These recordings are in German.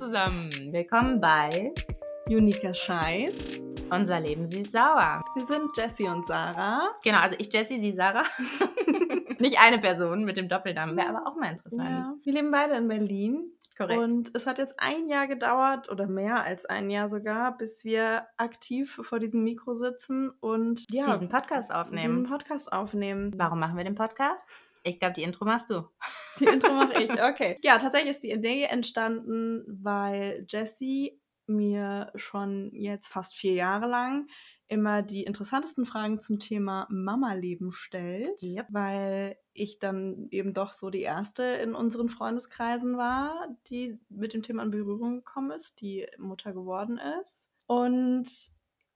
willkommen bei Uniker Scheiß. Unser Leben süß-sauer. Wir sind Jessie und Sarah. Genau, also ich Jessie, sie Sarah. Nicht eine Person mit dem Doppelnamen, wäre aber auch mal interessant. Ja. Wir leben beide in Berlin. Korrekt. Und es hat jetzt ein Jahr gedauert oder mehr als ein Jahr sogar, bis wir aktiv vor diesem Mikro sitzen und ja, diesen Podcast aufnehmen. diesen Podcast aufnehmen. Warum machen wir den Podcast? Ich glaube, die Intro machst du. Die Intro mache ich, okay. Ja, tatsächlich ist die Idee entstanden, weil Jessie mir schon jetzt fast vier Jahre lang immer die interessantesten Fragen zum Thema Mama-Leben stellt, Yep. weil ich dann eben doch so die erste in unseren Freundeskreisen war, die mit dem Thema in Berührung gekommen ist, die Mutter geworden ist. Und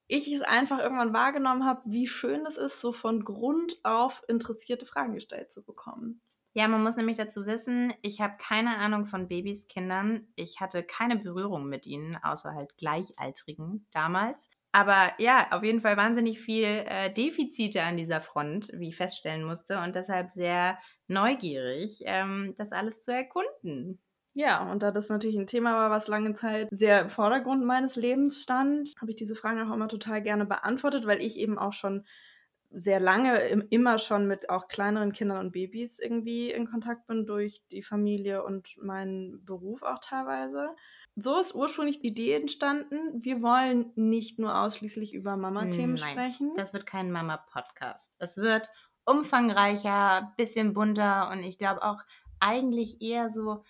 ich es einfach irgendwann wahrgenommen habe, wie schön es ist, so von Grund auf interessierte Fragen gestellt zu bekommen. Ja, man muss nämlich dazu wissen, ich habe keine Ahnung von Babys, Kindern. Ich hatte keine Berührung mit ihnen, außer halt Gleichaltrigen damals. Aber ja, auf jeden Fall wahnsinnig viel äh, Defizite an dieser Front, wie ich feststellen musste, und deshalb sehr neugierig, ähm, das alles zu erkunden. Ja, und da das natürlich ein Thema war, was lange Zeit sehr im Vordergrund meines Lebens stand, habe ich diese Fragen auch immer total gerne beantwortet, weil ich eben auch schon sehr lange im- immer schon mit auch kleineren Kindern und Babys irgendwie in Kontakt bin durch die Familie und meinen Beruf auch teilweise. So ist ursprünglich die Idee entstanden. Wir wollen nicht nur ausschließlich über Mama-Themen sprechen. Das wird kein Mama-Podcast. Es wird umfangreicher, bisschen bunter und ich glaube auch eigentlich eher so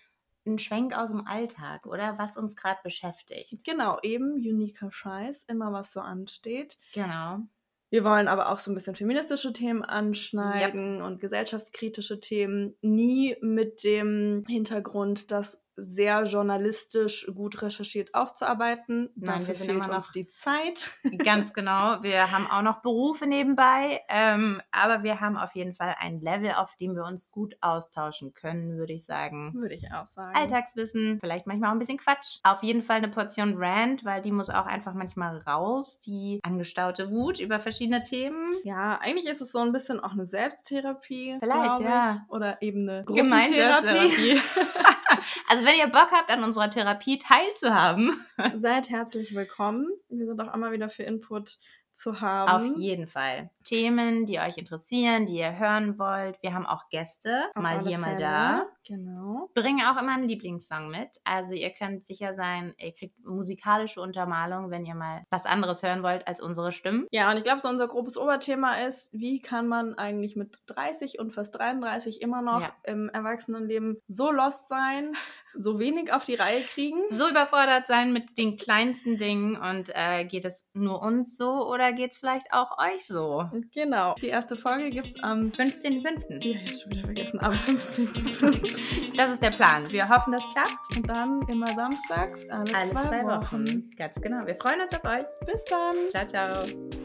ein Schwenk aus dem Alltag, oder? Was uns gerade beschäftigt. genau, eben uniker Scheiß, immer was so ansteht. Genau. Wir wollen aber auch so ein bisschen feministische Themen anschneiden und gesellschaftskritische Themen. Nie mit dem Hintergrund, das sehr journalistisch gut recherchiert aufzuarbeiten. Nein, Dafür wir sind fehlt immer uns noch- die Zeit. Ganz genau. Wir haben auch noch Berufe nebenbei, ähm, aber wir haben auf jeden Fall ein Level, auf dem wir uns gut austauschen können, würde ich sagen. Würde ich auch sagen. Alltagswissen, vielleicht manchmal auch ein bisschen Quatsch. Auf jeden Fall eine Portion Rant, weil die muss auch einfach manchmal raus. Die angestaute Wut über verschiedene Themen. Ja, eigentlich ist es so ein bisschen auch eine Selbsttherapie. Vielleicht, glaub ich. ja. Oder eben eine Gemeinschaftstherapie. Also wenn ihr Bock habt, an unserer Therapie teilzuhaben, Seid herzlich willkommen. Wir sind auch immer wieder für Input zu haben. auf jeden Fall. Themen, die euch interessieren, die ihr hören wollt. Wir haben auch Gäste, Auf mal hier, mal Fälle. da. Genau. bringen auch immer einen Lieblingssong mit. Also ihr könnt sicher sein, ihr kriegt musikalische Untermalung, wenn ihr mal was anderes hören wollt als unsere Stimmen. Ja, und ich glaube, so unser grobes Oberthema ist, wie kann man eigentlich mit 30 und fast 33 immer noch Ja. im Erwachsenenleben so lost sein, so wenig auf die Reihe kriegen? So überfordert sein mit den kleinsten Dingen und äh, geht es nur uns so oder geht es vielleicht auch euch so? Genau. Die erste Folge gibt's am 15.05. ja, jetzt schon wieder vergessen, am 15. Das ist der Plan. Wir hoffen, das klappt. und dann immer samstags, alle, Alle zwei, zwei Wochen. Wochen. Ganz genau. Wir freuen uns auf euch. Bis dann. Ciao, ciao.